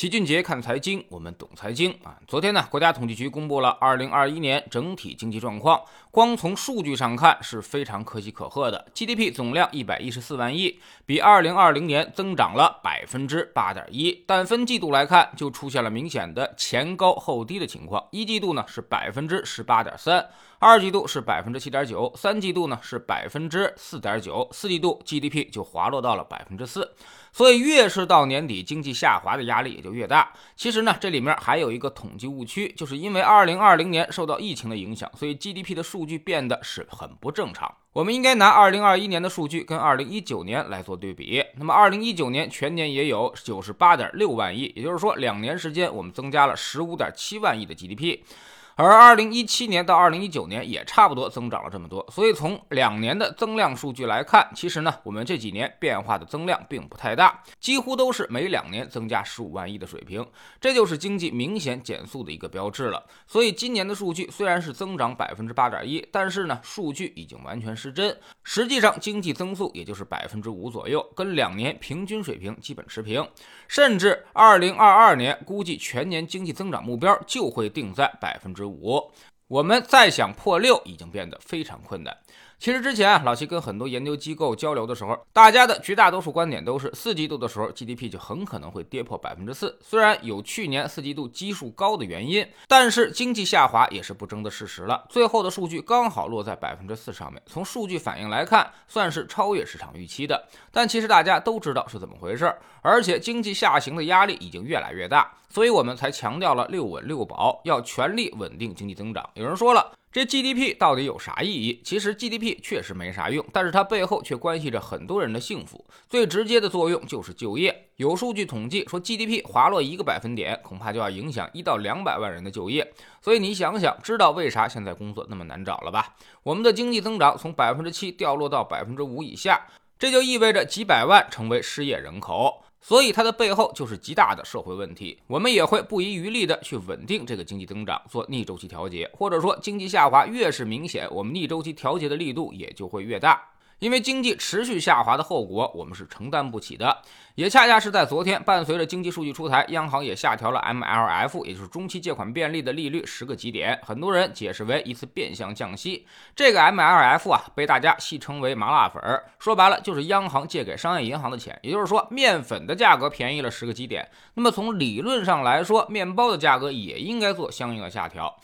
齐俊杰看财经，我们懂财经啊。昨天呢，国家统计局公布了二零二一年整体经济状况，光从数据上看是非常可喜可贺的。GDP 总量一百一十四万亿，比二零二零年增长了百分之八点一。但分季度来看，就出现了明显的前高后低的情况。一季度呢是百分之十八点三，二季度是百分之七点九，三季度呢是百分之四点九，四季度 GDP 就滑落到了百分之四。所以越是到年底，经济下滑的压力也就越大。其实呢，这里面还有一个统计误区，就是因为二零二零年受到疫情的影响，所以 GDP 的数据变得是很不正常。我们应该拿二零二一年的数据跟二零一九年来做对比。那么二零一九年全年也有九十八点六万亿，也就是说两年时间我们增加了十五点七万亿的 GDP。而二零一七年到二零一九年也差不多增长了这么多，所以从两年的增量数据来看，其实呢，我们这几年变化的增量并不太大，几乎都是每两年增加十五万亿的水平，这就是经济明显减速的一个标志了。所以今年的数据虽然是增长百分之八点一，但是呢，数据已经完全失真，实际上经济增速也就是百分之五左右，跟两年平均水平基本持平，甚至二零二二年估计全年经济增长目标就会定在百分之。五，我们再想破六已经变得非常困难。其实之前啊，老齐跟很多研究机构交流的时候，大家的绝大多数观点都是四季度的时候 GDP 就很可能会跌破百分之四。虽然有去年四季度基数高的原因，但是经济下滑也是不争的事实了。最后的数据刚好落在百分之四上面，从数据反应来看，算是超越市场预期的。但其实大家都知道是怎么回事，而且经济下行的压力已经越来越大，所以我们才强调了六稳六保，要全力稳定经济增长。有人说了。这 GDP 到底有啥意义？其实 GDP 确实没啥用，但是它背后却关系着很多人的幸福。最直接的作用就是就业。有数据统计说，GDP 滑落一个百分点，恐怕就要影响一到两百万人的就业。所以你想想，知道为啥现在工作那么难找了吧？我们的经济增长从百分之七掉落到百分之五以下，这就意味着几百万成为失业人口。所以它的背后就是极大的社会问题，我们也会不遗余力的去稳定这个经济增长，做逆周期调节，或者说经济下滑越是明显，我们逆周期调节的力度也就会越大。因为经济持续下滑的后果，我们是承担不起的。也恰恰是在昨天，伴随着经济数据出台，央行也下调了 MLF，也就是中期借款便利的利率十个基点。很多人解释为一次变相降息。这个 MLF 啊，被大家戏称为“麻辣粉儿”，说白了就是央行借给商业银行的钱。也就是说，面粉的价格便宜了十个基点，那么从理论上来说，面包的价格也应该做相应的下调。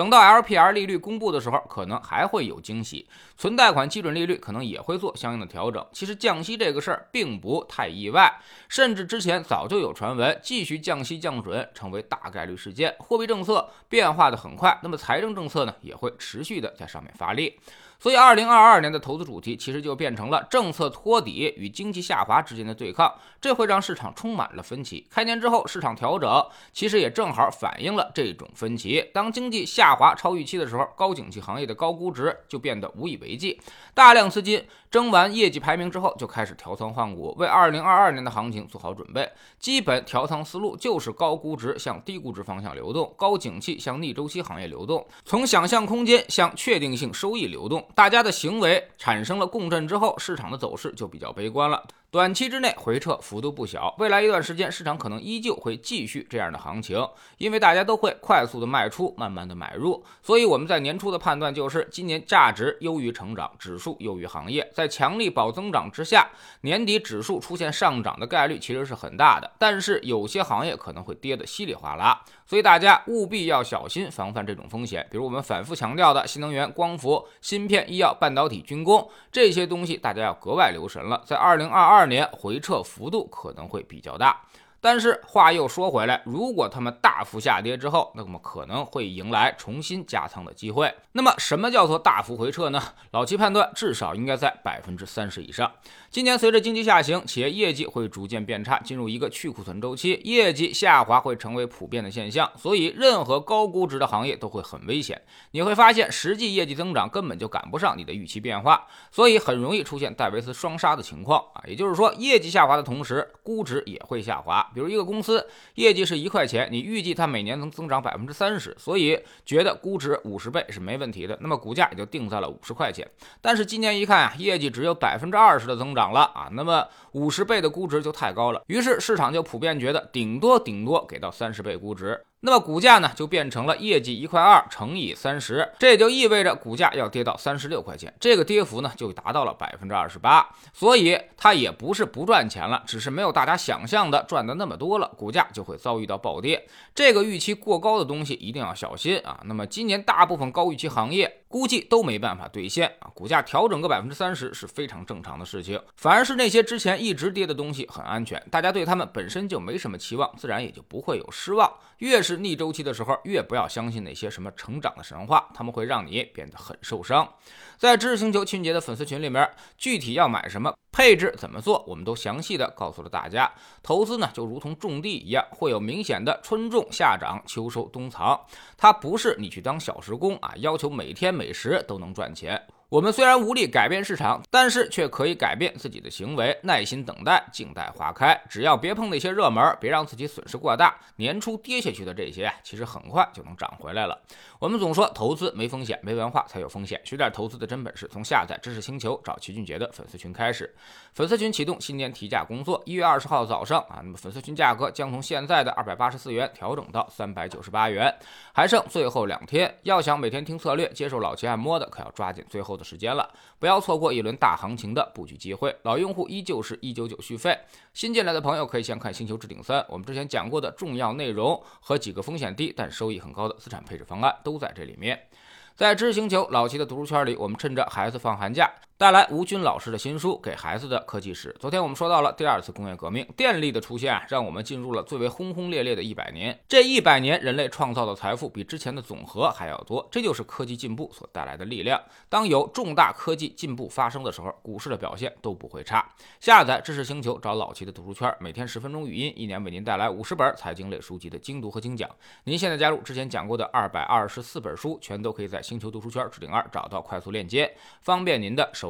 等到 LPR 利率公布的时候，可能还会有惊喜。存贷款基准利率可能也会做相应的调整。其实降息这个事儿并不太意外，甚至之前早就有传闻继续降息降准成为大概率事件。货币政策变化的很快，那么财政政策呢也会持续的在上面发力。所以，二零二二年的投资主题其实就变成了政策托底与经济下滑之间的对抗，这会让市场充满了分歧。开年之后市场调整，其实也正好反映了这种分歧。当经济下滑超预期的时候，高景气行业的高估值就变得无以为继，大量资金争完业绩排名之后就开始调仓换股，为二零二二年的行情做好准备。基本调仓思路就是高估值向低估值方向流动，高景气向逆周期行业流动，从想象空间向确定性收益流动。大家的行为产生了共振之后，市场的走势就比较悲观了。短期之内回撤幅度不小，未来一段时间市场可能依旧会继续这样的行情，因为大家都会快速的卖出，慢慢的买入。所以我们在年初的判断就是，今年价值优于成长，指数优于行业，在强力保增长之下，年底指数出现上涨的概率其实是很大的。但是有些行业可能会跌得稀里哗啦，所以大家务必要小心防范这种风险。比如我们反复强调的新能源、光伏、芯片、医药、半导体、军工这些东西，大家要格外留神了。在二零二二。二年回撤幅度可能会比较大。但是话又说回来，如果他们大幅下跌之后，那么可能会迎来重新加仓的机会。那么什么叫做大幅回撤呢？老齐判断至少应该在百分之三十以上。今年随着经济下行，企业业绩会逐渐变差，进入一个去库存周期，业绩下滑会成为普遍的现象。所以任何高估值的行业都会很危险。你会发现实际业绩增长根本就赶不上你的预期变化，所以很容易出现戴维斯双杀的情况啊。也就是说，业绩下滑的同时，估值也会下滑。比如一个公司业绩是一块钱，你预计它每年能增长百分之三十，所以觉得估值五十倍是没问题的，那么股价也就定在了五十块钱。但是今年一看啊，业绩只有百分之二十的增长了啊，那么五十倍的估值就太高了，于是市场就普遍觉得顶多顶多给到三十倍估值。那么股价呢，就变成了业绩一块二乘以三十，这也就意味着股价要跌到三十六块钱，这个跌幅呢就达到了百分之二十八。所以它也不是不赚钱了，只是没有大家想象的赚的那么多了，股价就会遭遇到暴跌。这个预期过高的东西一定要小心啊。那么今年大部分高预期行业估计都没办法兑现啊，股价调整个百分之三十是非常正常的事情。反而是那些之前一直跌的东西很安全，大家对他们本身就没什么期望，自然也就不会有失望。越是逆周期的时候，越不要相信那些什么成长的神话，他们会让你变得很受伤。在知识星球清洁的粉丝群里面，具体要买什么，配置怎么做，我们都详细的告诉了大家。投资呢，就如同种地一样，会有明显的春种、夏长、秋收、冬藏，它不是你去当小时工啊，要求每天每时都能赚钱。我们虽然无力改变市场，但是却可以改变自己的行为，耐心等待，静待花开。只要别碰那些热门，别让自己损失过大。年初跌下去的这些啊，其实很快就能涨回来了。我们总说投资没风险，没文化才有风险。学点投资的真本事，从下载知识星球找齐俊杰的粉丝群开始。粉丝群启动新年提价工作，一月二十号早上啊，那么粉丝群价格将从现在的二百八十四元调整到三百九十八元，还剩最后两天。要想每天听策略，接受老齐按摩的，可要抓紧最后的时间了，不要错过一轮大行情的布局机会。老用户依旧是一九九续费，新进来的朋友可以先看《星球置顶三》，我们之前讲过的重要内容和几个风险低但收益很高的资产配置方案都在这里面。在知星球老齐的读书圈里，我们趁着孩子放寒假。带来吴军老师的新书《给孩子的科技史》。昨天我们说到了第二次工业革命，电力的出现啊，让我们进入了最为轰轰烈烈的一百年。这一百年，人类创造的财富比之前的总和还要多，这就是科技进步所带来的力量。当有重大科技进步发生的时候，股市的表现都不会差。下载知识星球，找老齐的读书圈，每天十分钟语音，一年为您带来五十本财经类书籍的精读和精讲。您现在加入之前讲过的二百二十四本书，全都可以在星球读书圈置顶二找到快速链接，方便您的手